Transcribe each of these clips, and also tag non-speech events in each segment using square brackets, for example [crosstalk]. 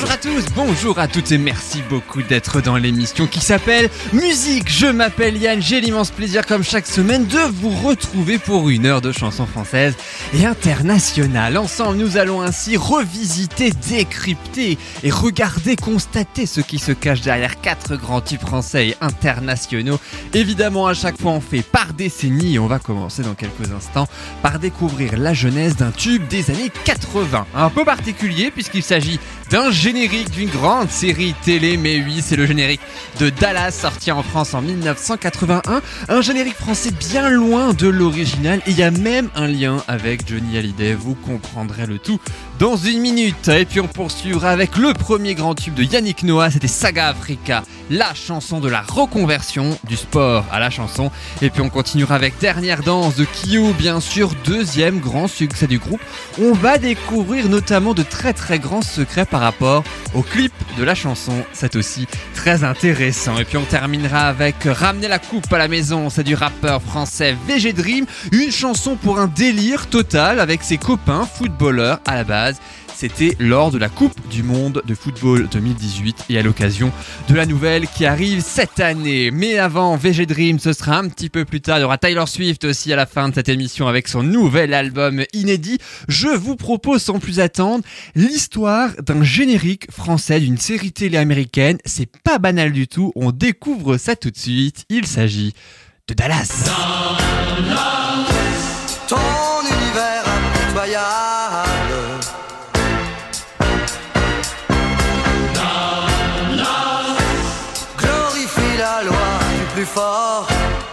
Bonjour à tous, bonjour à toutes et merci beaucoup d'être dans l'émission qui s'appelle Musique. Je m'appelle Yann, j'ai l'immense plaisir comme chaque semaine de vous retrouver pour une heure de chansons françaises et internationales. Ensemble, nous allons ainsi revisiter, décrypter et regarder, constater ce qui se cache derrière quatre grands tubes français et internationaux. Évidemment, à chaque fois on fait par décennie et on va commencer dans quelques instants par découvrir la jeunesse d'un tube des années 80. Un peu particulier puisqu'il s'agit d'un générique d'une grande série télé, mais oui, c'est le générique de Dallas sorti en France en 1981. Un générique français bien loin de l'original il y a même un lien avec Johnny Hallyday, vous comprendrez le tout dans une minute. Et puis on poursuivra avec le premier grand tube de Yannick Noah, c'était Saga Africa, la chanson de la reconversion du sport à la chanson. Et puis on continuera avec Dernière danse de Kyo, bien sûr, deuxième grand succès du groupe. On va découvrir notamment de très très grands secrets par rapport au clip de la chanson. C'est aussi très intéressant. Et puis on terminera avec Ramener la coupe à la maison, c'est du rappeur français VG Dream, une chanson pour un délire total avec ses copains footballeurs à la base. C'était lors de la Coupe du Monde de football 2018 et à l'occasion de la nouvelle qui arrive cette année. Mais avant VG Dream, ce sera un petit peu plus tard. Il y aura Tyler Swift aussi à la fin de cette émission avec son nouvel album inédit. Je vous propose sans plus attendre l'histoire d'un générique français d'une série télé américaine. C'est pas banal du tout. On découvre ça tout de suite. Il s'agit de Dallas. Ton univers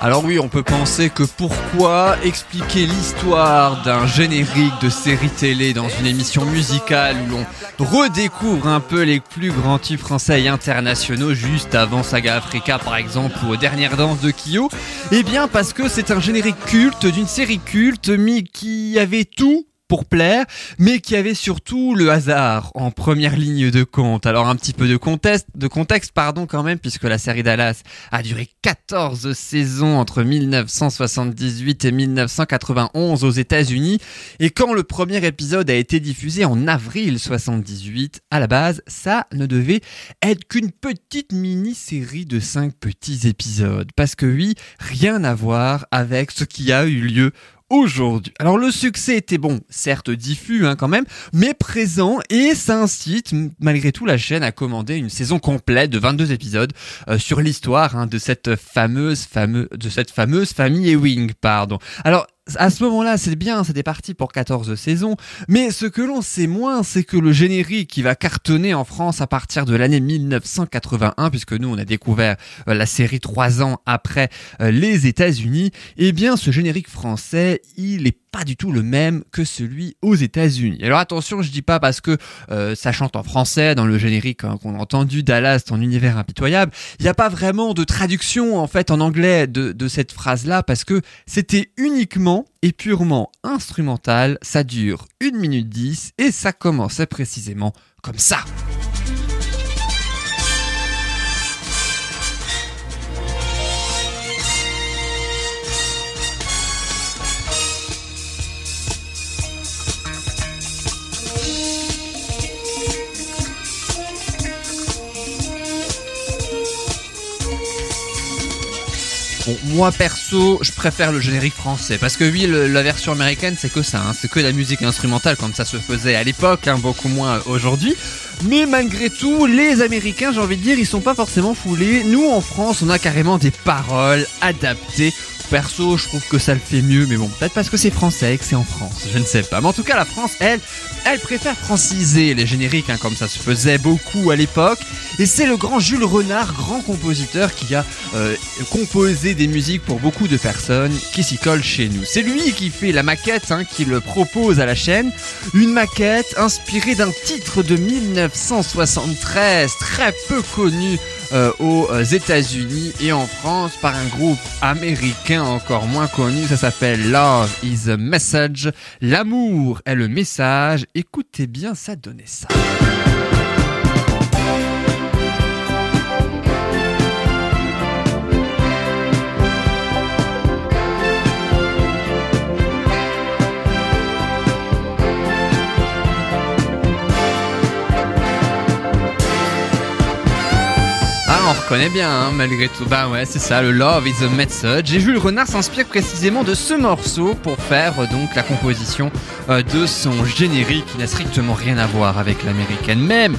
Alors oui, on peut penser que pourquoi expliquer l'histoire d'un générique de série télé dans une émission musicale où l'on redécouvre un peu les plus grands tubes français et internationaux juste avant Saga Africa par exemple ou aux Dernières Danses de Kyo? Eh bien parce que c'est un générique culte d'une série culte mais qui avait tout pour plaire, mais qui avait surtout le hasard en première ligne de compte. Alors un petit peu de contexte, de contexte pardon quand même, puisque la série Dallas a duré 14 saisons entre 1978 et 1991 aux États-Unis, et quand le premier épisode a été diffusé en avril 78, à la base, ça ne devait être qu'une petite mini-série de 5 petits épisodes, parce que oui, rien à voir avec ce qui a eu lieu aujourd'hui. Alors le succès était bon, certes diffus hein, quand même, mais présent et ça incite malgré tout la chaîne à commander une saison complète de 22 épisodes euh, sur l'histoire hein, de cette fameuse fameuse de cette fameuse famille Ewing, pardon. Alors à ce moment-là, c'est bien, c'était parti pour 14 saisons, mais ce que l'on sait moins, c'est que le générique qui va cartonner en France à partir de l'année 1981, puisque nous on a découvert euh, la série trois ans après euh, les États-Unis, eh bien ce générique français, il est pas du tout le même que celui aux États-Unis. Alors attention, je dis pas parce que euh, ça chante en français dans le générique hein, qu'on a entendu Dallas, ton univers impitoyable. Il n'y a pas vraiment de traduction en fait en anglais de, de cette phrase-là parce que c'était uniquement et purement instrumental. Ça dure 1 minute 10 et ça commençait précisément comme ça. Bon, moi perso, je préfère le générique français parce que oui, la version américaine c'est que ça, hein, c'est que la musique instrumentale comme ça se faisait à l'époque, hein, beaucoup moins aujourd'hui. Mais malgré tout, les Américains, j'ai envie de dire, ils sont pas forcément foulés. Nous en France, on a carrément des paroles adaptées. Perso, je trouve que ça le fait mieux, mais bon, peut-être parce que c'est français et que c'est en France, je ne sais pas. Mais en tout cas, la France, elle, elle préfère franciser les génériques, hein, comme ça se faisait beaucoup à l'époque. Et c'est le grand Jules Renard, grand compositeur, qui a euh, composé des musiques pour beaucoup de personnes qui s'y collent chez nous. C'est lui qui fait la maquette, hein, qui le propose à la chaîne. Une maquette inspirée d'un titre de 1973, très peu connu euh, aux États-Unis et en France par un groupe encore moins connu. Ça s'appelle Love is a Message. L'amour est le message. Écoutez bien, ça donnait ça. On reconnaît bien hein, malgré tout. Bah ouais, c'est ça, le Love is a Message. Et Jules Renard s'inspire précisément de ce morceau pour faire euh, donc la composition euh, de son générique qui n'a strictement rien à voir avec l'américaine. Même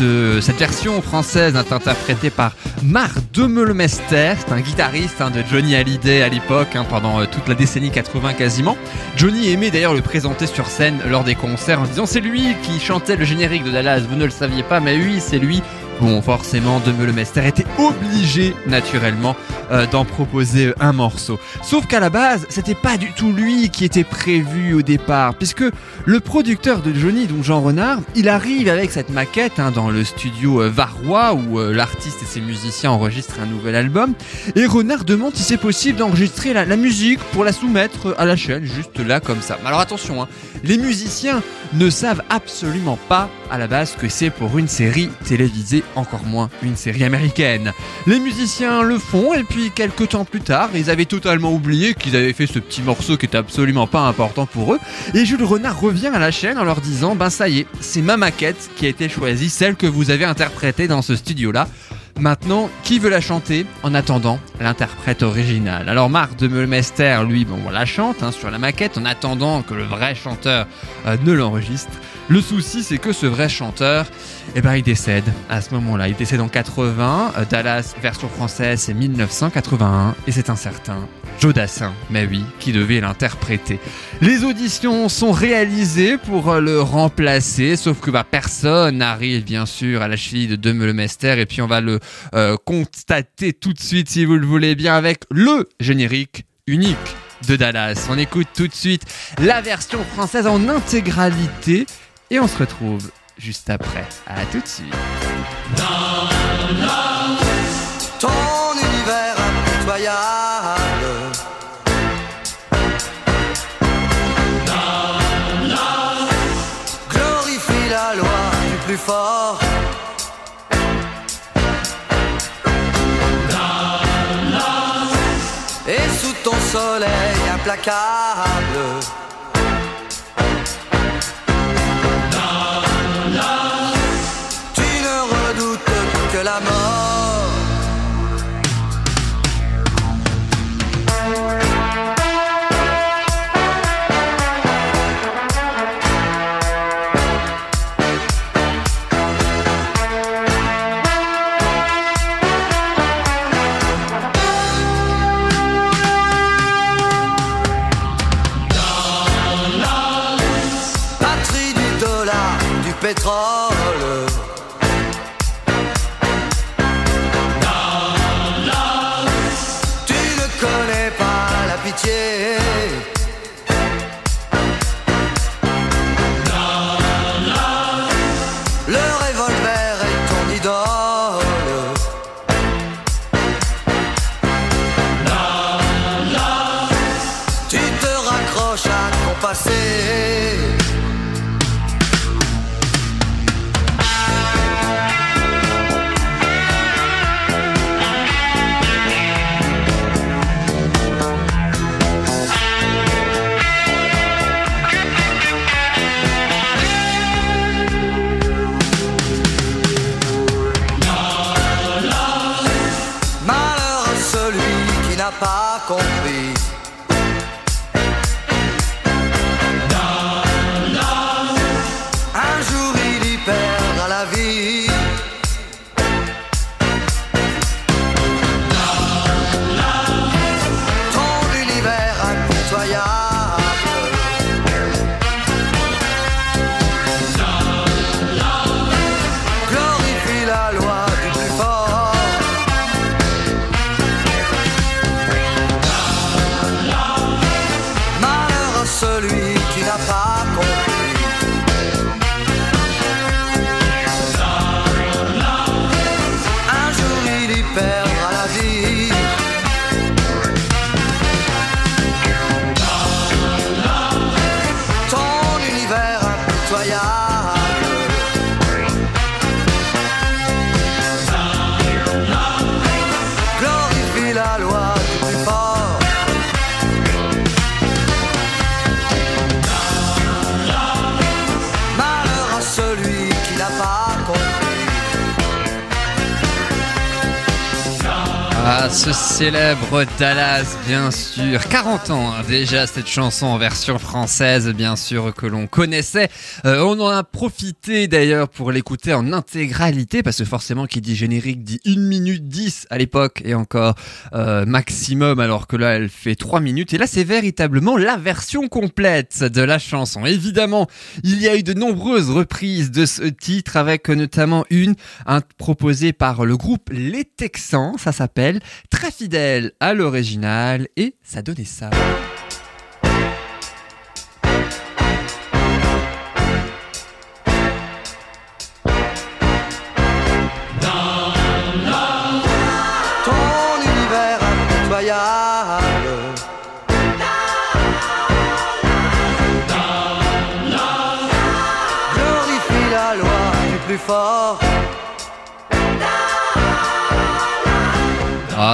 cette version française est interprétée par Marc Demeulmester, c'est un guitariste hein, de Johnny Hallyday à l'époque, hein, pendant euh, toute la décennie 80 quasiment. Johnny aimait d'ailleurs le présenter sur scène lors des concerts en disant c'est lui qui chantait le générique de Dallas, vous ne le saviez pas, mais oui, c'est lui. Bon, forcément, Demeulmester était obligé, naturellement, euh, d'en proposer un morceau. Sauf qu'à la base, c'était pas du tout lui qui était prévu au départ, puisque le producteur de Johnny, donc Jean Renard, il arrive avec cette maquette hein, dans le studio euh, Varrois où euh, l'artiste et ses musiciens enregistrent un nouvel album. Et Renard demande si c'est possible d'enregistrer la, la musique pour la soumettre à la chaîne, juste là comme ça. Mais alors attention, hein, les musiciens ne savent absolument pas à la base que c'est pour une série télévisée, encore moins une série américaine. Les musiciens le font et puis quelques temps plus tard, ils avaient totalement oublié qu'ils avaient fait ce petit morceau qui était absolument pas important pour eux. Et Jules Renard revient à la chaîne en leur disant Ben ça y est, c'est ma maquette qui a été choisie, celle que vous avez interprétée dans ce studio-là. Maintenant, qui veut la chanter En attendant, l'interprète original? Alors Marc de Meulmester, lui, bon, on la chante hein, sur la maquette en attendant que le vrai chanteur euh, ne l'enregistre. Le souci, c'est que ce vrai chanteur, eh ben, il décède à ce moment-là. Il décède en 80. euh, Dallas, version française, c'est 1981. Et c'est un certain Joe Dassin, mais oui, qui devait l'interpréter. Les auditions sont réalisées pour euh, le remplacer, sauf que bah, personne n'arrive bien sûr à la cheville de Demeulmester. Et puis on va le euh, constater tout de suite, si vous le voulez bien, avec le générique unique de Dallas. On écoute tout de suite la version française en intégralité et on se retrouve juste après. À tout de suite. Implacable. Tu ne redoutes que la mort pas Ce célèbre Dallas, bien sûr. 40 ans hein, déjà cette chanson en version française, bien sûr, que l'on connaissait. Euh, on en a profité d'ailleurs pour l'écouter en intégralité, parce que forcément, qui dit générique dit 1 minute 10 à l'époque, et encore euh, maximum, alors que là, elle fait 3 minutes. Et là, c'est véritablement la version complète de la chanson. Évidemment, il y a eu de nombreuses reprises de ce titre, avec notamment une un, proposée par le groupe Les Texans, ça s'appelle très fidèle à l'original et ça donnait ça.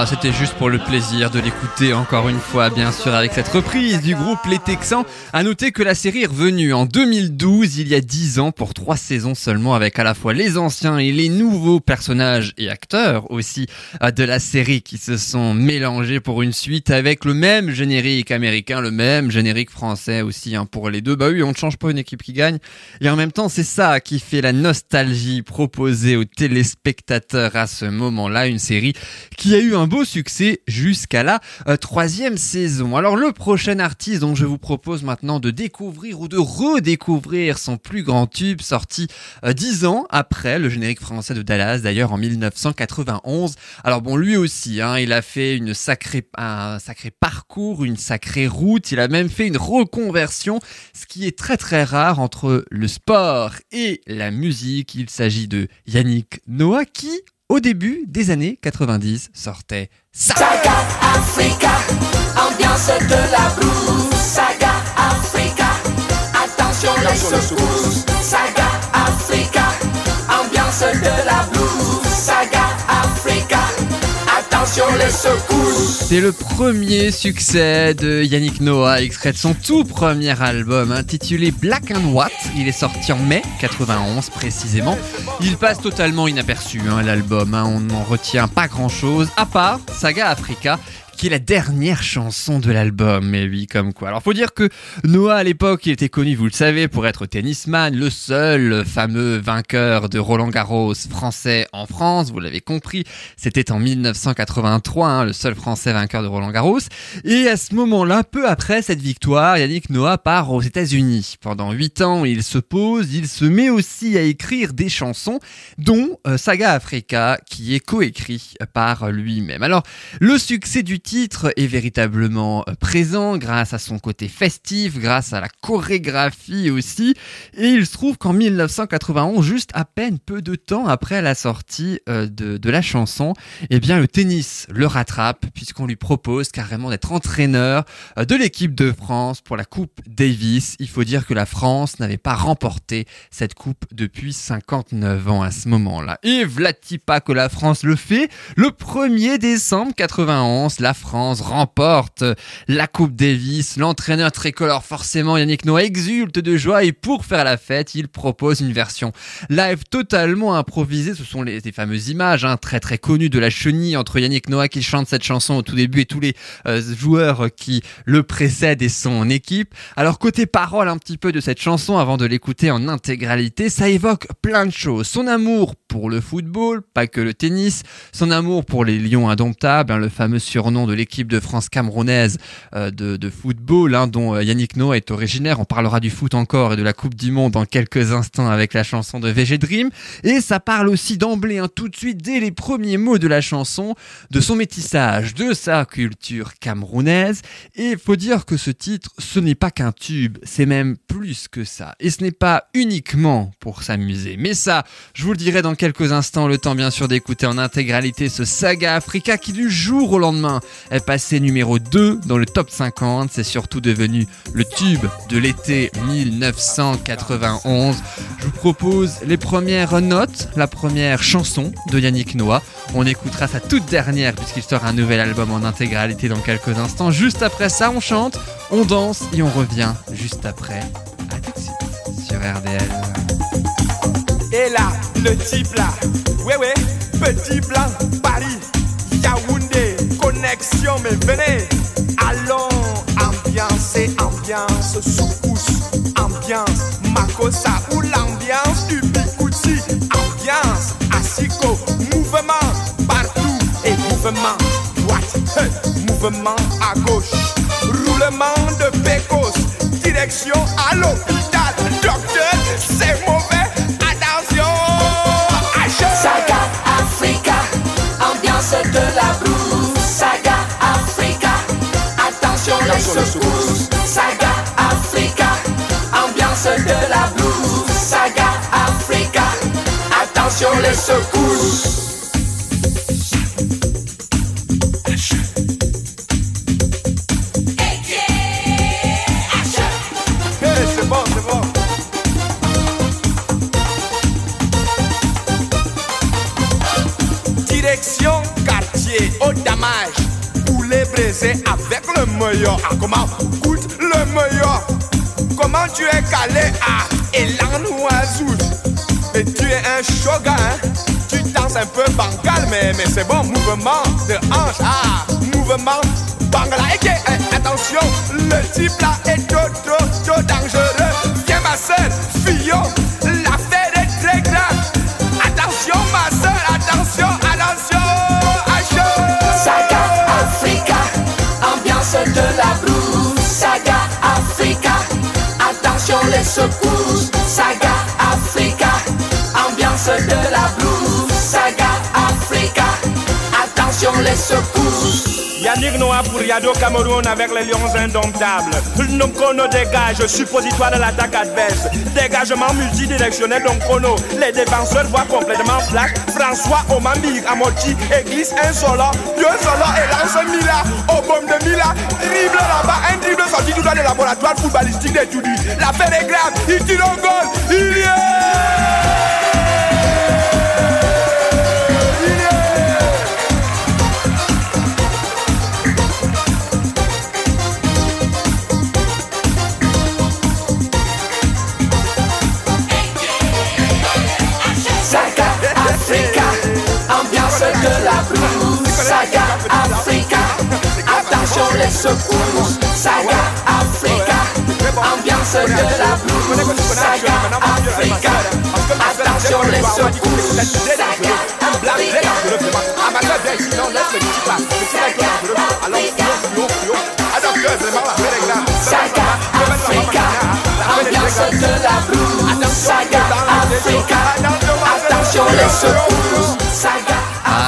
Ah, c'était juste pour le plaisir de l'écouter encore une fois, bien sûr, avec cette reprise du groupe Les Texans. À noter que la série est revenue en 2012, il y a 10 ans, pour trois saisons seulement, avec à la fois les anciens et les nouveaux personnages et acteurs aussi euh, de la série qui se sont mélangés pour une suite avec le même générique américain, le même générique français aussi hein, pour les deux. Bah oui, on ne change pas une équipe qui gagne. Et en même temps, c'est ça qui fait la nostalgie proposée aux téléspectateurs à ce moment-là, une série qui a eu un beau succès jusqu'à la euh, troisième saison. Alors le prochain artiste dont je vous propose maintenant de découvrir ou de redécouvrir son plus grand tube sorti euh, dix ans après le générique français de Dallas d'ailleurs en 1991. Alors bon lui aussi hein, il a fait une sacrée, un sacré parcours, une sacrée route, il a même fait une reconversion, ce qui est très très rare entre le sport et la musique. Il s'agit de Yannick Noah qui au début des années 90 sortait ça. Saga Africa, ambiance de la blues. Saga Africa, attention les secousses. Saga Africa, ambiance de la blues. Saga Africa, C'est le premier succès de Yannick Noah, extrait de son tout premier album intitulé Black and White. Il est sorti en mai 91 précisément. Il passe totalement inaperçu hein, l'album, hein. on n'en retient pas grand chose, à part Saga Africa qui la dernière chanson de l'album, mais oui, comme quoi. Alors faut dire que Noah à l'époque, il était connu, vous le savez, pour être tennisman, le seul fameux vainqueur de Roland Garros français en France, vous l'avez compris, c'était en 1983, hein, le seul français vainqueur de Roland Garros. Et à ce moment-là, peu après cette victoire, Yannick Noah part aux États-Unis. Pendant 8 ans, il se pose, il se met aussi à écrire des chansons, dont euh, Saga Africa, qui est coécrit par lui-même. Alors, le succès du titre est véritablement euh, présent grâce à son côté festif, grâce à la chorégraphie aussi. Et il se trouve qu'en 1991, juste à peine peu de temps après la sortie euh, de, de la chanson, eh bien le tennis le rattrape puisqu'on lui propose carrément d'être entraîneur euh, de l'équipe de France pour la Coupe Davis. Il faut dire que la France n'avait pas remporté cette coupe depuis 59 ans à ce moment-là. Et vlati que la France le fait. Le 1er décembre 91, la France remporte la Coupe Davis. L'entraîneur tricolore, forcément, Yannick Noah, exulte de joie et pour faire la fête, il propose une version live totalement improvisée. Ce sont les, fameuses images hein, très très connues de la chenille entre Yannick Noah qui chante cette chanson au tout début et tous les euh, joueurs qui le précèdent et son équipe. Alors côté parole un petit peu de cette chanson avant de l'écouter en intégralité, ça évoque plein de choses. Son amour pour le football, pas que le tennis, son amour pour les lions indomptables, hein, le fameux surnom de l'équipe de France camerounaise euh, de, football, hein, dont euh, Yannick Noah est originaire. On parlera du foot encore et de la Coupe du Monde dans quelques instants avec la chanson de VG Dream. Et ça parle aussi d'emblée, hein, tout de suite, dès les premiers mots de la chanson, de son métissage, de sa culture camerounaise. Et il faut dire que ce titre, ce n'est pas qu'un tube, c'est même plus que ça. Et ce n'est pas uniquement pour s'amuser. Mais ça, je vous le dirai dans quelques instants, le temps bien sûr d'écouter en intégralité ce saga Africa qui du jour au lendemain est passé numéro 2 dans le top 50. C'est surtout devenu le tube de l'été 1991. Je vous propose les premières notes, la première chanson de Yannick Noah. On écoutera sa toute dernière puisqu'il sort un nouvel album en intégralité dans quelques instants. Juste après ça, on chante, on danse et on revient juste après. À tout sur RDL. Et là, le type là, ouais ouais, petit blanc, Paris, Yaoundé. Mais venez, allons, ambiance et ambiance, soukous, ambiance, makosa ou l'ambiance du ambiance, asiko, mouvement, partout et mouvement, droite, mouvement à gauche, roulement de pécos, direction à l'hôpital, Saga Africa, ambiance de la blues. Saga Africa, attention les secousses. Direction quartier au damage. Poulet braisé avec Ah, comment Goûte le meilleur? Comment tu es calé? À Elan Oiseau Et tu es un shogun. hein? Tu danses un peu bancal, mais, mais c'est bon. Mouvement de hanche. Ah, mouvement bangala. Et que, eh, attention, le type là est trop, trop, trop dangereux. Viens ma soeur, Fillon, de la blues. Saga Africa, attention les secousses. Saga Africa, ambiance de la blues. Saga Africa, attention les secousses. Yannick Noah pour Yado Cameroun avec les lions indomptables. Nonkono dégage, suppositoire de l'attaque adverse. Dégagement multidirectionnel Nonkono. Les défenseurs voient complètement flash. François Omambi Amoti et glisse un solo, deux solo et lance Mila au bombe de Mila. Dribble là-bas, un dribble sorti tout dans le laboratoire footballistique des Toudis. L'affaire est grave, il tire au goal, il est! Attention les secousses. Saga Africa, ambiance de la blues. Saga Africa, attention les secousses. Saga Africa, Saga Africa, ambiance de la blues. Saga Africa, attention les secousses. Saga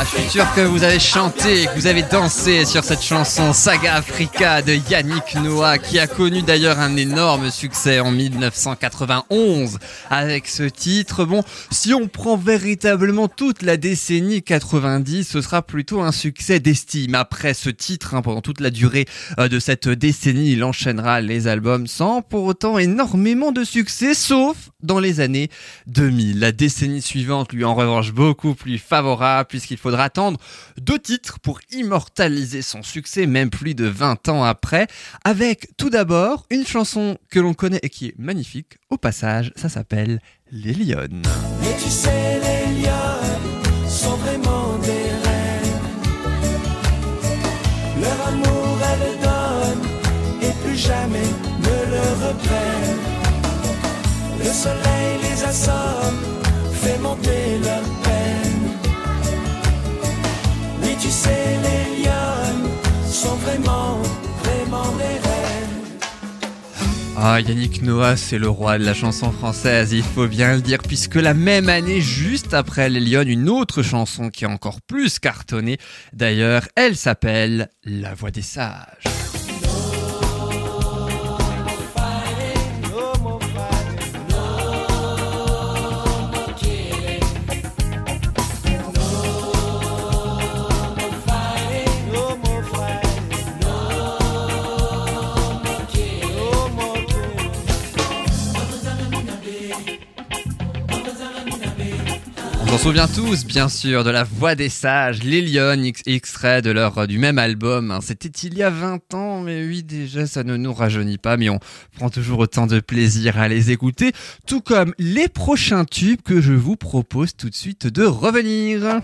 je suis sûr que vous avez chanté que vous avez dansé sur cette chanson Saga Africa de Yannick Noah qui a connu d'ailleurs un énorme succès en 1991 avec ce titre. Bon, si on prend véritablement toute la décennie 90, ce sera plutôt un succès d'estime. Après ce titre, hein, pendant toute la durée euh, de cette décennie, il enchaînera les albums sans pour autant énormément de succès, sauf dans les années 2000. La décennie suivante lui en revanche beaucoup plus favorable puisqu'il faudra attendre deux titres pour immortaliser son succès, même plus de 20 ans après, avec tout d'abord une chanson que l'on connaît et qui est magnifique au passage, ça s'appelle Les Lyonnes. Et tu sais, les lions sont vraiment des reines. Leur amour, elles donnent et plus jamais ne le reprennent. Le soleil les assomme, Ah, Yannick Noah, c'est le roi de la chanson française, il faut bien le dire, puisque la même année, juste après Les une autre chanson qui a encore plus cartonné, d'ailleurs, elle s'appelle La Voix des Sages. S'en souvient tous, bien sûr, de la voix des sages, les Lyonnes, ex- extrait de leur euh, du même album. hein. C'était il y a 20 ans, mais oui, déjà, ça ne nous rajeunit pas, mais on prend toujours autant de plaisir à les écouter, tout comme les prochains tubes que je vous propose tout de suite de revenir.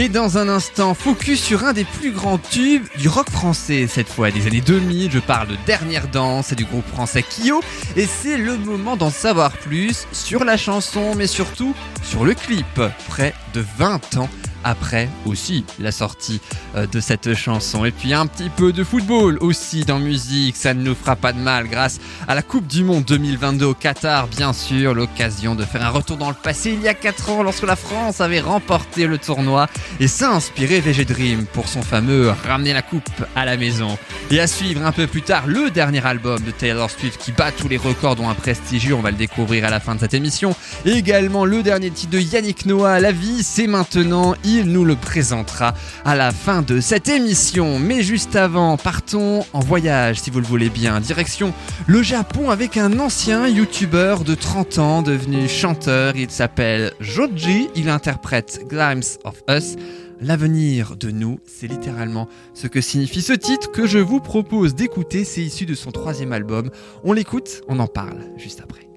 Et dans un instant, focus sur un des plus grands tubes du rock français, cette fois des années 2000, je parle de Dernière Danse et du groupe français Kyo, et c'est le moment d'en savoir plus sur la chanson, mais surtout sur le clip, près de 20 ans après aussi la sortie euh, de cette chanson. Et puis un petit peu de football aussi dans musique, ça ne nous fera pas de mal grâce à la Coupe du Monde 2022 au Qatar, bien sûr, l'occasion de faire un retour dans le passé il y a 4 ans lorsque la France avait remporté le tournoi et s'est inspiré VG Dream pour son fameux ramener la coupe à la maison. Et à suivre un peu plus tard le dernier album de Taylor Swift qui bat tous les records dont un prestigieux, on va le découvrir à la fin de cette émission. Et également le dernier titre de Yannick Noah, La vie c'est maintenant, il nous le présentera à la fin de cette émission. Mais juste avant, partons en voyage si vous le voulez bien, direction le Japon avec un ancien youtubeur de 30 ans devenu chanteur, il s'appelle Joji, il interprète Glimpse of Us. L'avenir de nous, c'est littéralement ce que signifie ce titre que je vous propose d'écouter. C'est issu de son troisième album. On l'écoute, on en parle juste après.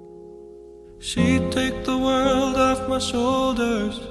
She'd take the world off my shoulders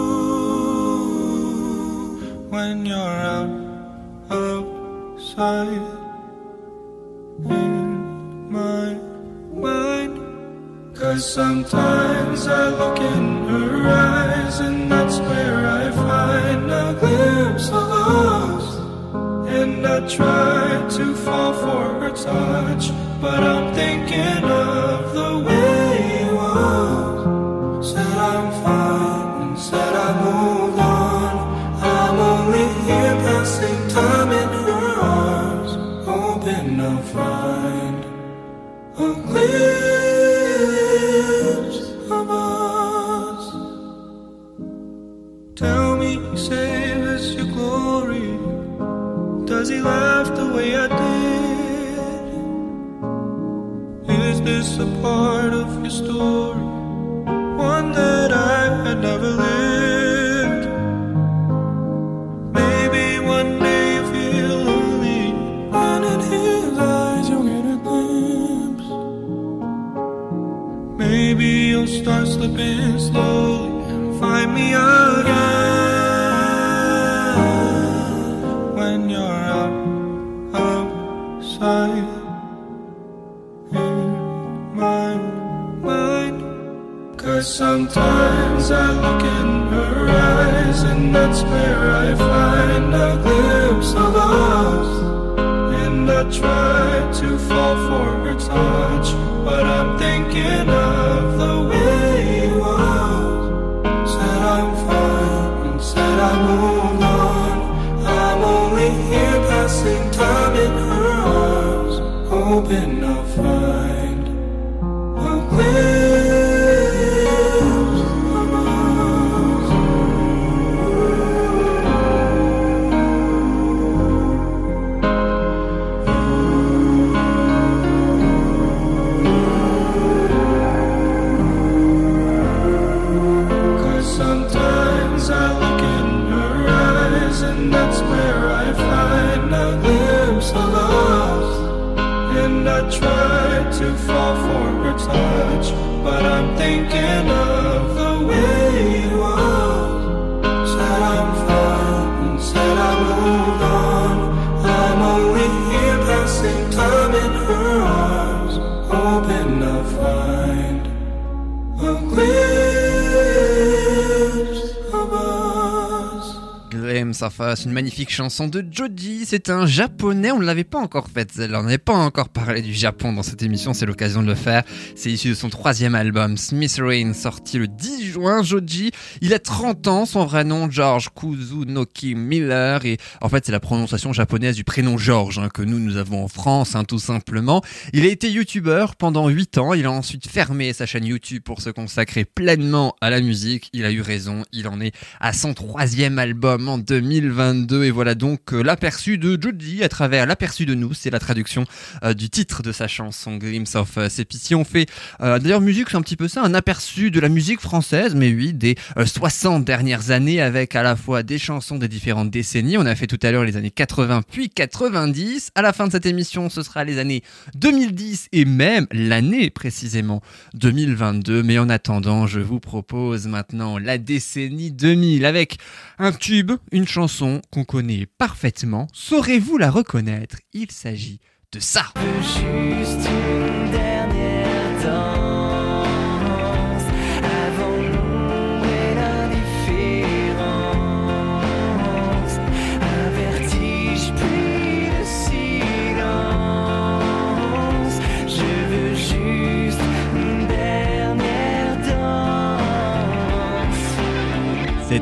when you're out outside in my mind? Cause sometimes I look in her eyes and that's where I find a glimpse of us. And I try to fall for her touch, but I'm thinking of a part of your story? Where I find a glimpse of us. And I try to fall for her touch, but I'm thinking of the way it was. Said I'm fine and said I moved on. I'm only here passing time in her arms, hoping I'll but I'm thinking of Of Us, une magnifique chanson de Joji. C'est un japonais, on ne l'avait pas encore faite, celle-là. On n'avait pas encore parlé du Japon dans cette émission, c'est l'occasion de le faire. C'est issu de son troisième album, Smithereens, sorti le 10 juin. Joji, il a 30 ans, son vrai nom, George Kuzunoki Miller. Et en fait, c'est la prononciation japonaise du prénom George, hein, que nous, nous avons en France, hein, tout simplement. Il a été youtubeur pendant 8 ans. Il a ensuite fermé sa chaîne YouTube pour se consacrer pleinement à la musique. Il a eu raison, il en est à son troisième album en 2000. 2022 et voilà donc euh, l'aperçu de Jody à travers l'aperçu de nous, c'est la traduction euh, du titre de sa chanson Glimpse of euh, Ici on fait d'ailleurs musique c'est un petit peu ça, un aperçu de la musique française mais oui des euh, 60 dernières années avec à la fois des chansons des différentes décennies. On a fait tout à l'heure les années 80 puis 90. À la fin de cette émission, ce sera les années 2010 et même l'année précisément 2022. Mais en attendant, je vous propose maintenant la décennie 2000 avec un tube, une chanson qu'on connaît parfaitement. Saurez-vous la reconnaître? Il s'agit de ça.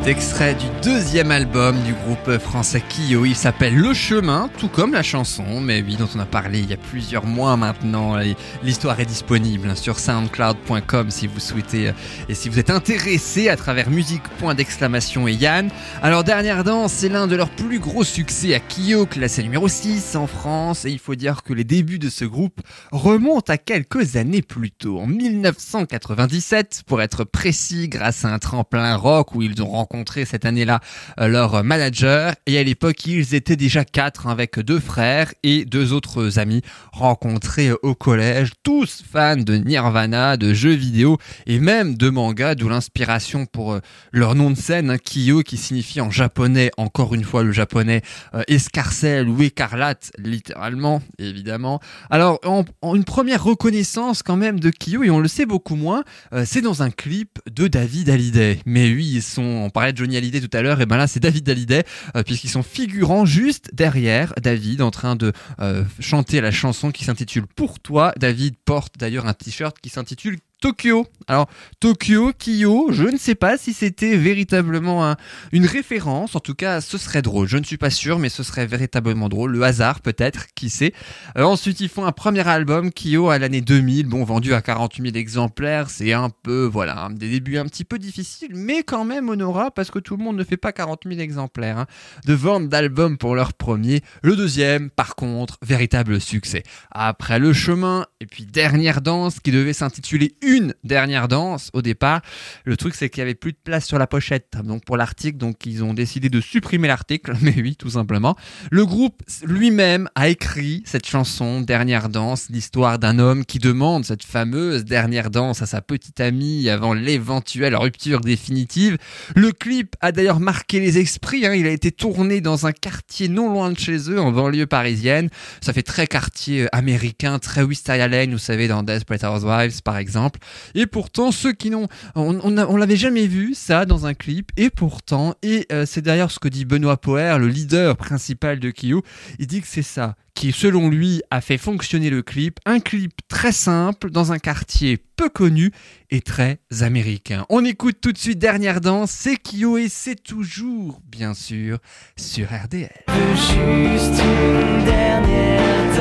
C'est extrait du deuxième album du groupe français Kyo. Il s'appelle Le Chemin, tout comme la chanson, mais oui, dont on a parlé il y a plusieurs mois maintenant. L'histoire est disponible sur soundcloud.com si vous souhaitez euh, et si vous êtes intéressé à travers musique point d'exclamation et Yann. Alors, Dernière Danse, c'est l'un de leurs plus gros succès à Kyo, classé numéro 6 en France. Et il faut dire que les débuts de ce groupe remontent à quelques années plus tôt, en 1997 pour être précis, grâce à un tremplin rock où ils ont rencontré cette année-là euh, leur manager. Et à l'époque, ils étaient déjà quatre avec deux frères et deux autres amis rencontrés au collège, tous fans de Nirvana, de jeux vidéo et même de manga, d'où l'inspiration pour euh, leur nom de scène, hein, Kiyo, qui signifie en japonais, encore une fois le japonais, euh, escarcelle ou écarlate, littéralement, évidemment. Alors, en, en une première reconnaissance quand même de Kiyo, et on le sait beaucoup moins, euh, c'est dans un clip de David Hallyday. Mais oui, ils sont, on parlait de Johnny Hallyday tout à l'heure, et ben là c'est David Hallyday, euh, puisqu'ils sont figurants juste derrière David en train de euh, chanter la chanson qui s'intitule Pour toi. David porte d'ailleurs un t-shirt qui s'intitule Tokyo. Alors, Tokyo, Kyo, je ne sais pas si c'était véritablement un- une référence. En tout cas, ce serait drôle. Je ne suis pas sûr, mais ce serait véritablement drôle. Le hasard, peut-être, qui sait. Euh, ensuite, ils font un premier album, Kyo, à l'année 2000. Bon, vendu à 40 000 exemplaires. C'est un peu, voilà, des débuts un petit peu difficiles, mais quand même honorable parce que tout le monde ne fait pas 40 000 exemplaires hein, de vente d'albums pour leur premier. Le deuxième, par contre, véritable succès. Après le chemin, et puis dernière danse qui devait s'intituler une dernière danse au départ. Le truc, c'est qu'il y avait plus de place sur la pochette, donc pour l'article, donc ils ont décidé de supprimer l'article, [laughs] mais oui, tout simplement. Le groupe lui-même a écrit cette chanson, Dernière danse, l'histoire d'un homme qui demande cette fameuse dernière danse à sa petite amie avant l'éventuelle rupture définitive. Le clip a d'ailleurs marqué les esprits, hein. il a été tourné dans un quartier non loin de chez eux, en banlieue parisienne. Ça fait très quartier américain, très Wisteria vous savez, dans Desperate Housewives par exemple. Et pourtant, ceux qui n'ont, on, l'avait jamais vu ça dans un clip. Et pourtant, et euh, c'est d'ailleurs ce que dit Benoît Poer, le leader principal de Kyo, il dit que c'est ça qui, selon lui, a fait fonctionner le clip. Un clip très simple dans un quartier peu connu et très américain. On écoute tout de suite Dernière Danse, c'est Kyo et c'est toujours, bien sûr, sur RDL. Juste une dernière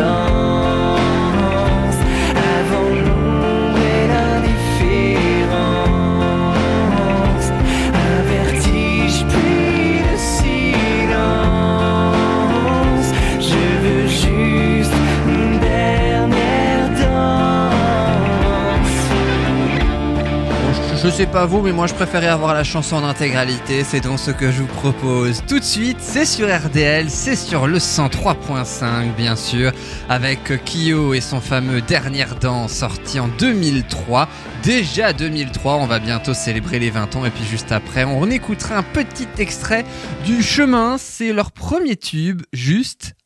sais pas vous, mais moi je préférais avoir la chanson en intégralité. C'est donc ce que je vous propose tout de suite. C'est sur RDL, c'est sur le 103.5 bien sûr, avec Kyo et son fameux Dernière Danse sorti en 2003. Déjà 2003, on va bientôt célébrer les 20 ans et puis juste après, on écoutera un petit extrait du chemin. C'est leur premier tube juste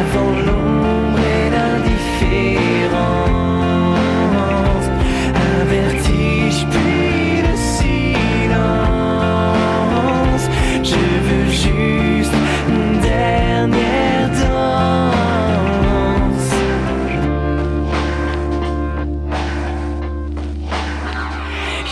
avant l'ombre et l'indifférence. Un vertige puis le silence. Je veux juste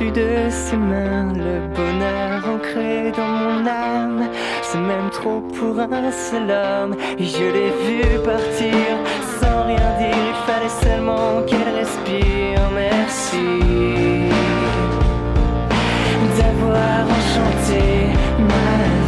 De ses mains le bonheur ancré dans mon âme. C'est même trop pour un seul homme. Et je l'ai vu partir sans rien dire. Il fallait seulement qu'elle respire. Merci d'avoir enchanté ma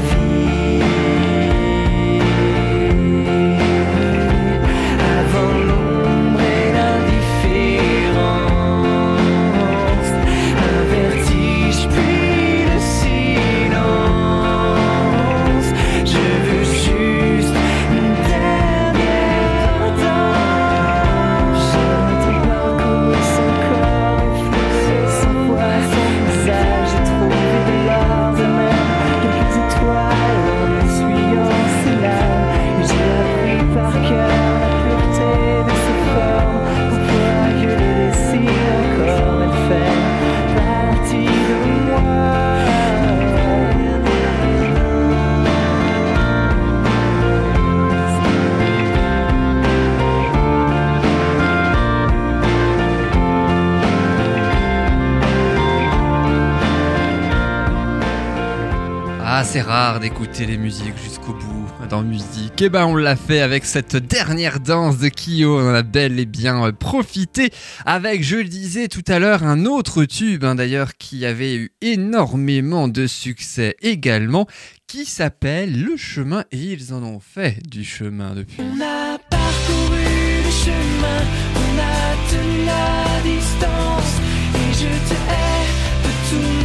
D'écouter les musiques jusqu'au bout dans musique. Et ben, on l'a fait avec cette dernière danse de Kyo. On en a bel et bien euh, profité avec, je le disais tout à l'heure, un autre tube, hein, d'ailleurs, qui avait eu énormément de succès également, qui s'appelle Le Chemin. Et ils en ont fait du chemin depuis. On a parcouru le chemin, on a tenu la distance. Et je te hais de tout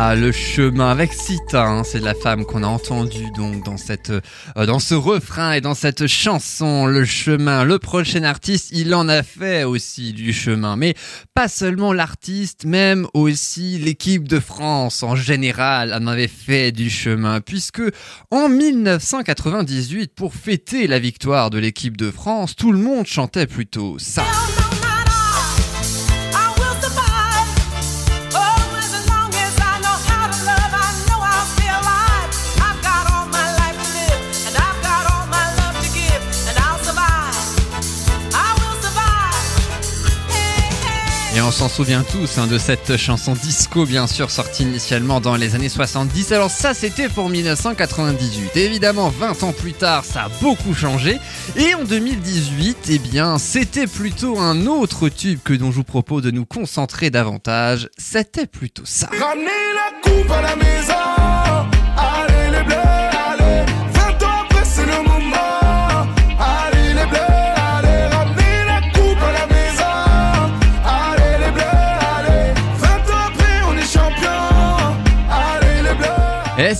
Ah, le chemin avec Sita, hein, c'est la femme qu'on a entendue donc dans cette, euh, dans ce refrain et dans cette chanson, le chemin. Le prochain artiste, il en a fait aussi du chemin, mais pas seulement l'artiste, même aussi l'équipe de France en général en avait fait du chemin, puisque en 1998, pour fêter la victoire de l'équipe de France, tout le monde chantait plutôt ça. On s'en souvient tous hein, de cette chanson disco, bien sûr, sortie initialement dans les années 70. Alors ça, c'était pour 1998. Évidemment, 20 ans plus tard, ça a beaucoup changé. Et en 2018, eh bien, c'était plutôt un autre tube que dont je vous propose de nous concentrer davantage. C'était plutôt ça. Ramenez la coupe à la maison. Allez les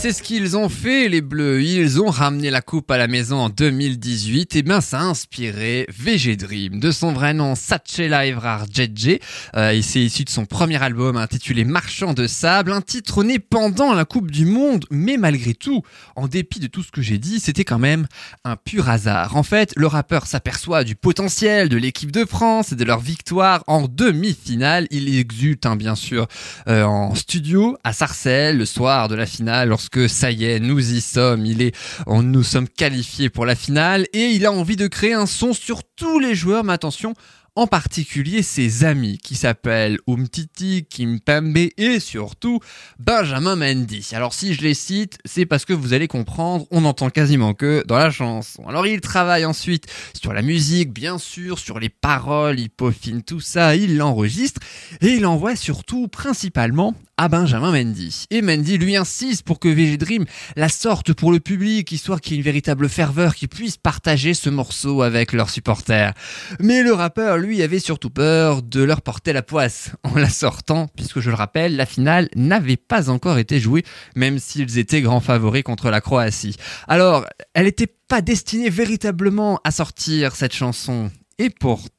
c'est ce qu'ils ont fait, les Bleus. Ils ont ramené la coupe à la maison en 2018. Et ben, ça a inspiré VG Dream. De son vrai nom, Satchela Evrar JJ. Euh, c'est issu de son premier album intitulé Marchand de sable. Un titre né pendant la Coupe du Monde. Mais malgré tout, en dépit de tout ce que j'ai dit, c'était quand même un pur hasard. En fait, le rappeur s'aperçoit du potentiel de l'équipe de France et de leur victoire en demi-finale. Il exulte, hein, bien sûr, euh, en studio à Sarcelles le soir de la finale ça y est, nous y sommes, il est, on, nous sommes qualifiés pour la finale et il a envie de créer un son sur tous les joueurs, mais attention, en particulier ses amis qui s'appellent Umtiti, Kimpembe et surtout Benjamin Mendy. Alors si je les cite, c'est parce que vous allez comprendre, on n'entend quasiment que dans la chanson. Alors il travaille ensuite sur la musique, bien sûr, sur les paroles, il peaufine tout ça, il l'enregistre et il envoie surtout principalement à Benjamin Mendy. Et Mendy lui insiste pour que VG Dream la sorte pour le public, histoire qu'il y ait une véritable ferveur, qu'ils puissent partager ce morceau avec leurs supporters. Mais le rappeur, lui, avait surtout peur de leur porter la poisse en la sortant, puisque je le rappelle, la finale n'avait pas encore été jouée, même s'ils étaient grands favoris contre la Croatie. Alors, elle n'était pas destinée véritablement à sortir cette chanson. Et pourtant,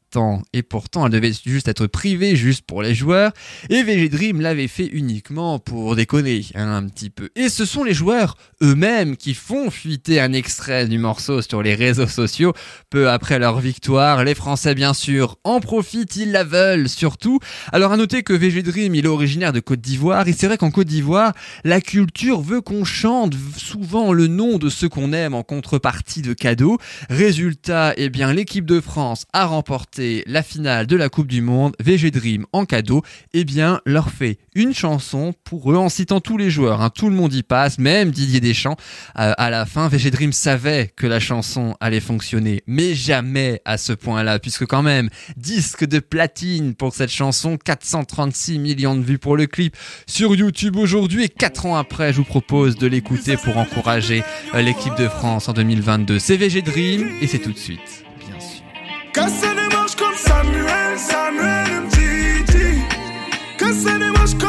et pourtant elle devait juste être privée juste pour les joueurs. Et VG Dream l'avait fait uniquement pour déconner hein, un petit peu. Et ce sont les joueurs eux-mêmes qui font fuiter un extrait du morceau sur les réseaux sociaux. Peu après leur victoire les français bien sûr en profitent ils la veulent surtout. Alors à noter que VG Dream il est originaire de Côte d'Ivoire. Et c'est vrai qu'en Côte d'Ivoire la culture veut qu'on chante souvent le nom de ceux qu'on aime en contrepartie de cadeaux. Résultat eh bien l'équipe de France a remporté la finale de la Coupe du Monde, VG Dream en cadeau, eh bien, leur fait une chanson pour eux en citant tous les joueurs. Hein. Tout le monde y passe, même Didier Deschamps. Euh, à la fin, VG Dream savait que la chanson allait fonctionner, mais jamais à ce point-là, puisque quand même, disque de platine pour cette chanson, 436 millions de vues pour le clip sur YouTube aujourd'hui et 4 ans après, je vous propose de l'écouter pour encourager euh, l'équipe de France en 2022. C'est VG Dream et c'est tout de suite, bien sûr. Samuel, Samuel Mtiti. Que ça démarche comme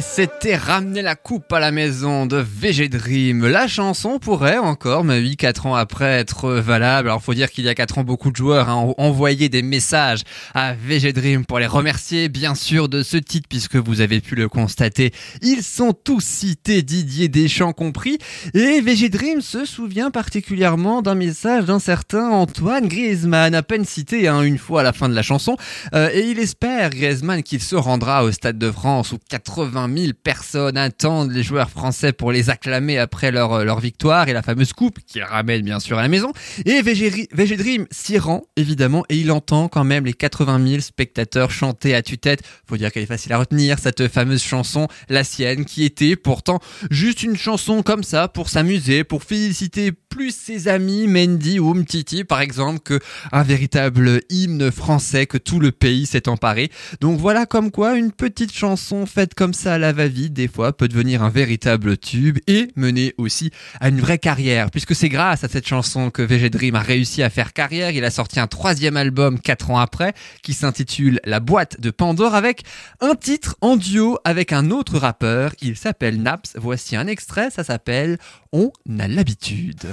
C'était ramener la coupe à la maison de VG Dream. La chanson pourrait encore, mais oui, 4 ans après, être valable. Alors faut dire qu'il y a 4 ans, beaucoup de joueurs hein, ont envoyé des messages à VG Dream pour les remercier, bien sûr, de ce titre, puisque vous avez pu le constater. Ils sont tous cités, Didier Deschamps compris. Et VG Dream se souvient particulièrement d'un message d'un certain Antoine Griezmann, à peine cité hein, une fois à la fin de la chanson. Euh, et il espère, Griezmann, qu'il se rendra au Stade de France où 80 000 personnes attendent les joueurs français pour les acclamer après leur, euh, leur victoire et la fameuse coupe qu'ils ramènent bien sûr à la maison. Et VG, s'y rend évidemment et il entend quand même les 80 000 spectateurs chanter à tue-tête. Faut dire qu'elle est facile à retenir cette fameuse chanson, la sienne, qui était pourtant juste une chanson comme ça pour s'amuser, pour féliciter plus ses amis Mendy ou Mtiti par exemple que un véritable hymne français que tout le pays s'est emparé. Donc voilà comme quoi une petite chanson faite comme ça à la va-vite des fois peut devenir un véritable tube et mener aussi à une vraie carrière puisque c'est grâce à cette chanson que VG Dream a réussi à faire carrière. Il a sorti un troisième album quatre ans après qui s'intitule La boîte de Pandore avec un titre en duo avec un autre rappeur. Il s'appelle Naps. Voici un extrait, ça s'appelle On a l'habitude.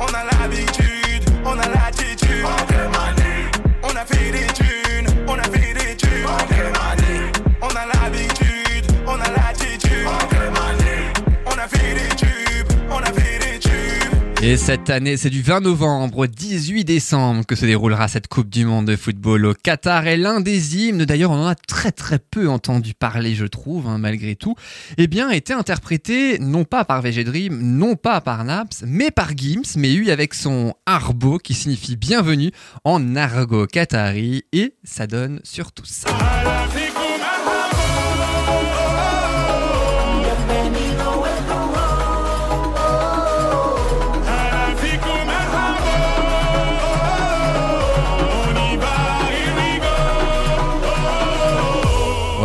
On a l'habitude, on a l'attitude. Et cette année, c'est du 20 novembre au 18 décembre que se déroulera cette Coupe du Monde de football au Qatar. Et l'un des hymnes, d'ailleurs, on en a très très peu entendu parler, je trouve, hein, malgré tout, eh bien, été interprété non pas par VG Dream, non pas par Naps, mais par Gims, mais eu avec son arbo qui signifie bienvenue en argot qatari. Et ça donne surtout ça.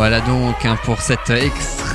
Voilà donc hein, pour cet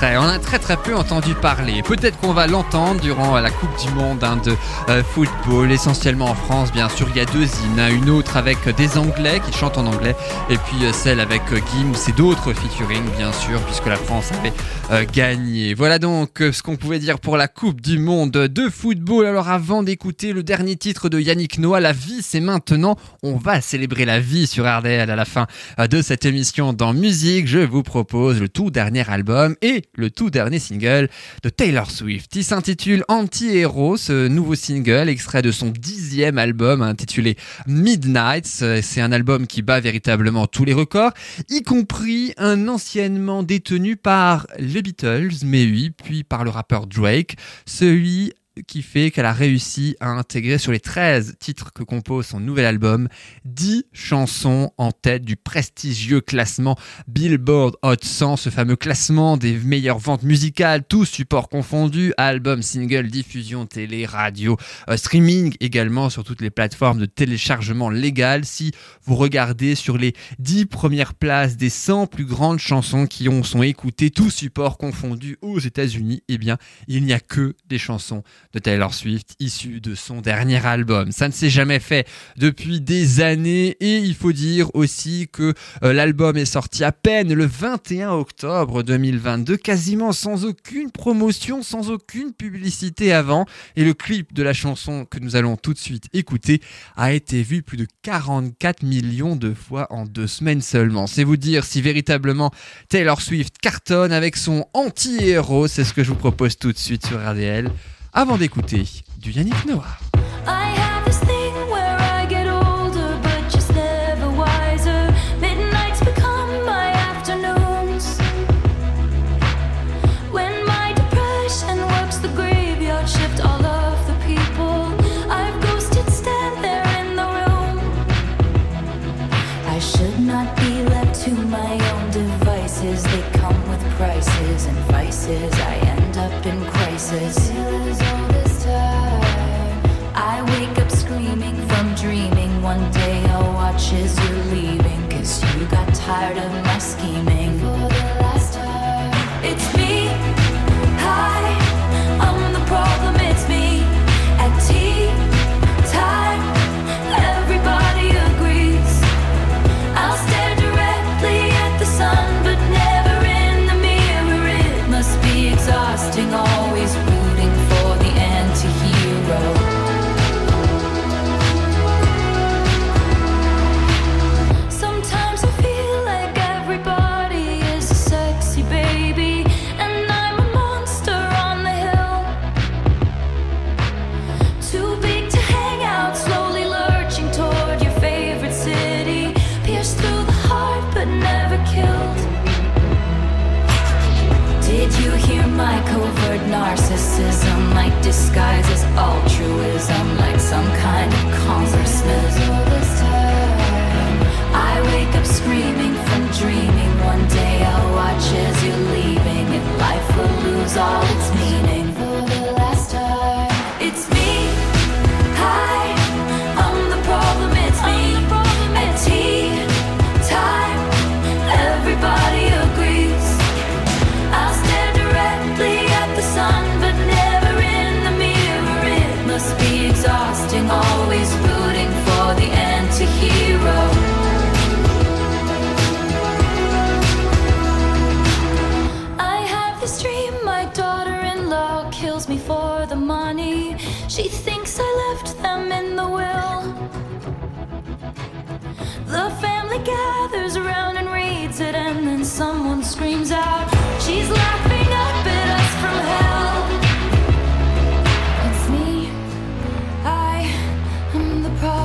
On a très très peu entendu parler. Peut-être qu'on va l'entendre durant la Coupe du Monde hein, de euh, football, essentiellement en France. Bien sûr, il y a deux hymnes. Hein. Une autre avec des Anglais qui chantent en anglais, et puis euh, celle avec euh, Gims et d'autres featuring, bien sûr, puisque la France avait gagné. Voilà donc ce qu'on pouvait dire pour la Coupe du Monde de football. Alors avant d'écouter le dernier titre de Yannick Noah, La vie c'est maintenant. On va célébrer la vie sur RDL à la fin de cette émission dans musique. Je vous propose le tout dernier album et le tout dernier single de Taylor Swift. Il s'intitule Anti-Hero, ce nouveau single, extrait de son dixième album intitulé Midnight. C'est un album qui bat véritablement tous les records, y compris un anciennement détenu par les Beatles, mais oui, puis par le rappeur Drake, celui qui fait qu'elle a réussi à intégrer sur les 13 titres que compose son nouvel album 10 chansons en tête du prestigieux classement Billboard Hot 100, ce fameux classement des meilleures ventes musicales, tous supports confondus, albums, singles, diffusion, télé, radio, euh, streaming également sur toutes les plateformes de téléchargement légal. Si vous regardez sur les 10 premières places des 100 plus grandes chansons qui ont sont écoutées, tous supports confondus aux États-Unis, eh bien, il n'y a que des chansons de Taylor Swift issu de son dernier album. Ça ne s'est jamais fait depuis des années et il faut dire aussi que euh, l'album est sorti à peine le 21 octobre 2022, quasiment sans aucune promotion, sans aucune publicité avant et le clip de la chanson que nous allons tout de suite écouter a été vu plus de 44 millions de fois en deux semaines seulement. C'est vous dire si véritablement Taylor Swift cartonne avec son anti-héros, c'est ce que je vous propose tout de suite sur RDL avant d'écouter du Yannick Noah. Tired of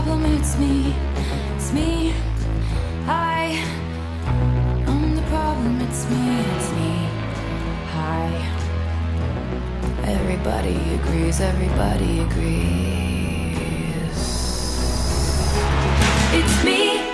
problem. It's me. It's me. I am the problem. It's me. It's me. Hi. Everybody agrees. Everybody agrees. It's me.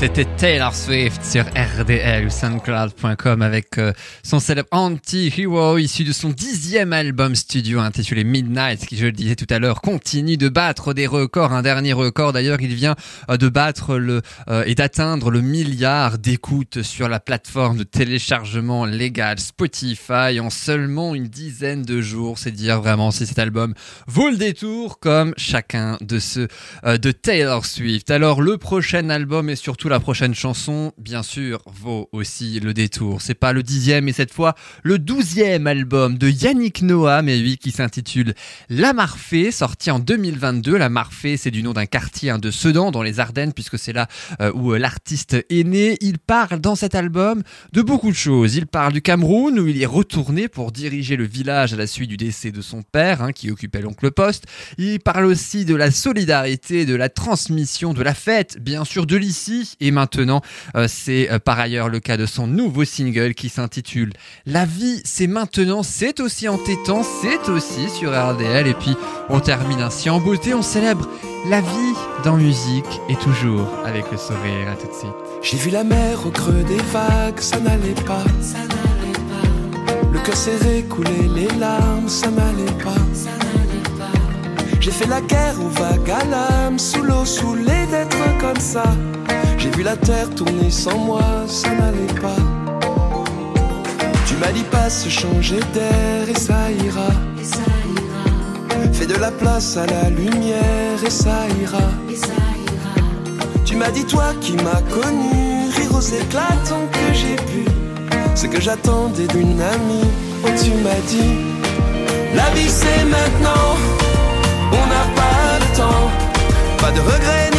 C'était Taylor Swift sur RDL ou SoundCloud.com avec euh, son célèbre Anti-Hero issu de son dixième album studio intitulé Midnight qui, je le disais tout à l'heure, continue de battre des records. Un dernier record d'ailleurs, il vient euh, de battre le euh, et d'atteindre le milliard d'écoutes sur la plateforme de téléchargement légal Spotify en seulement une dizaine de jours. C'est dire vraiment si cet album vaut le détour comme chacun de ceux de Taylor Swift. Alors le prochain album et surtout la prochaine chanson, bien sûr, vaut aussi le détour. C'est pas le dixième et cette fois le douzième album de Yannick Noah, mais oui, qui s'intitule La Marfée, sorti en 2022. La Marfée, c'est du nom d'un quartier hein, de Sedan dans les Ardennes, puisque c'est là euh, où euh, l'artiste est né. Il parle dans cet album de beaucoup de choses. Il parle du Cameroun où il est retourné pour diriger le village à la suite du décès de son père, hein, qui occupait donc le poste. Il parle aussi de la solidarité, de la transmission, de la fête, bien sûr, de l'ici. Et maintenant, euh, c'est euh, par ailleurs le cas de son nouveau single qui s'intitule La vie, c'est maintenant, c'est aussi entêtant, c'est aussi sur RDL. Et puis, on termine ainsi en beauté, on célèbre la vie dans musique et toujours avec le sourire. À tout de suite. J'ai vu la mer au creux des vagues, ça n'allait pas. Le cœur serré, couler les larmes, ça n'allait pas. J'ai fait la guerre aux vagues à l'âme, sous l'eau, saoulé d'être comme ça. La terre tourner sans moi, ça n'allait pas. Tu m'as dit pas se changer d'air et ça ira. Fais de la place à la lumière et ça ira. Tu m'as dit toi qui m'as connu, rire aux éclatants que j'ai pu. Ce que j'attendais d'une amie, oh tu m'as dit, la vie c'est maintenant, on n'a pas le temps, pas de regrets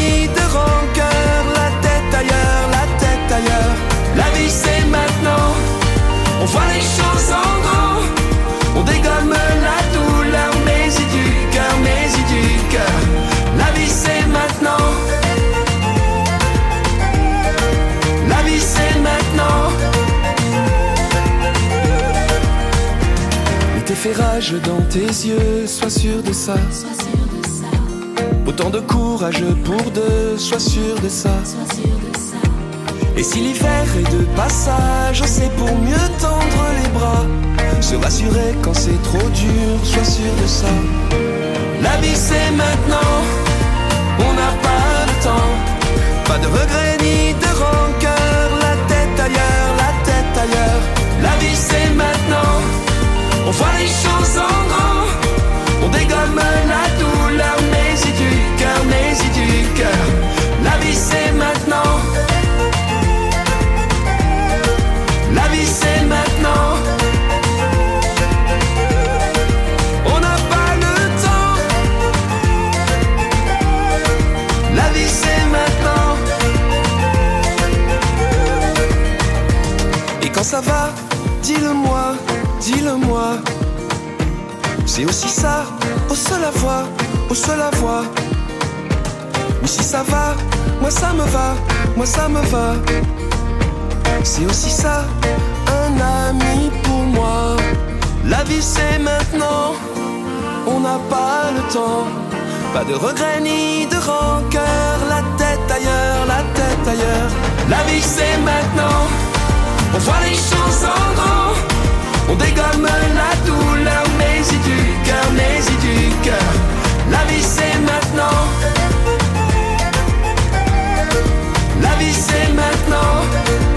la vie c'est maintenant, on voit les choses en grand, on dégomme la douleur, mais du cœur, mais du cœur. La vie c'est maintenant. La vie c'est maintenant. L'été fait rage dans tes yeux, sois sûr de ça. Autant de courage pour deux, sois sûr de ça. Et si l'hiver est de passage, c'est pour mieux tendre les bras. Se rassurer quand c'est trop dur, sois sûr de ça. La vie c'est maintenant, on n'a pas le temps. Pas de regrets ni de C'est aussi ça, au seul la voix, au seul la voix. Mais si ça va, moi ça me va, moi ça me va. C'est aussi ça, un ami pour moi. La vie c'est maintenant, on n'a pas le temps. Pas de regrets ni de rancœur, la tête ailleurs, la tête ailleurs. La vie c'est maintenant, on voit les choses en grand. On dégomme la douleur, mais y du cœur, mais y du cœur. La vie c'est maintenant. La vie c'est maintenant.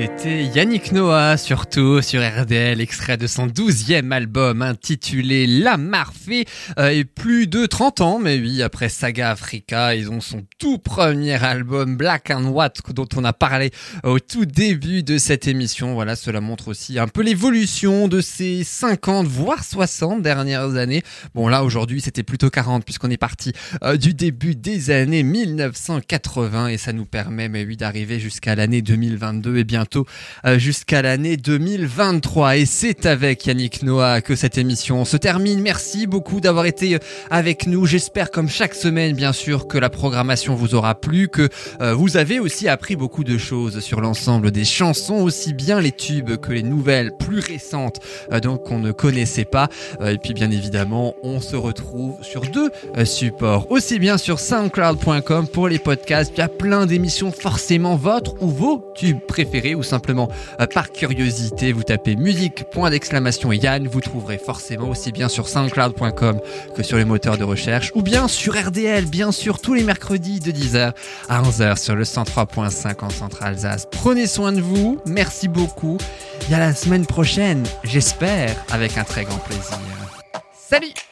C'était Yannick Noah, surtout sur RDL, extrait de son douzième album intitulé La Marfée. Euh, et plus de 30 ans, mais oui, après Saga Africa, ils ont son tout premier album Black and White dont on a parlé au tout début de cette émission. Voilà, cela montre aussi un peu l'évolution de ces 50, voire 60 dernières années. Bon là, aujourd'hui, c'était plutôt 40 puisqu'on est parti euh, du début des années 1980 et ça nous permet, mais oui, d'arriver jusqu'à l'année 2022 et bientôt euh, jusqu'à l'année 2023. Et c'est avec Yannick Noah que cette émission se termine. Merci beaucoup d'avoir été euh, avec nous. J'espère comme chaque semaine, bien sûr, que la programmation vous aura plu, que euh, vous avez aussi appris beaucoup de choses sur l'ensemble des chansons, aussi bien les tubes que les nouvelles plus récentes, donc qu'on ne connaissait pas. Et puis bien évidemment, on se retrouve sur deux supports, aussi bien sur soundcloud.com pour les podcasts. Il y a plein d'émissions, forcément votre ou vos tubes préférés, ou simplement euh, par curiosité, vous tapez musique point d'exclamation Yann, vous trouverez forcément aussi bien sur soundcloud.com que sur les moteurs de recherche, ou bien sur RDL, bien sûr, tous les mercredis de 10h à 11h sur le 103.5 en Centre-Alsace. Prenez soin de vous, merci beaucoup, et à la semaine prochaine, j'espère, avec un très grand plaisir. Salut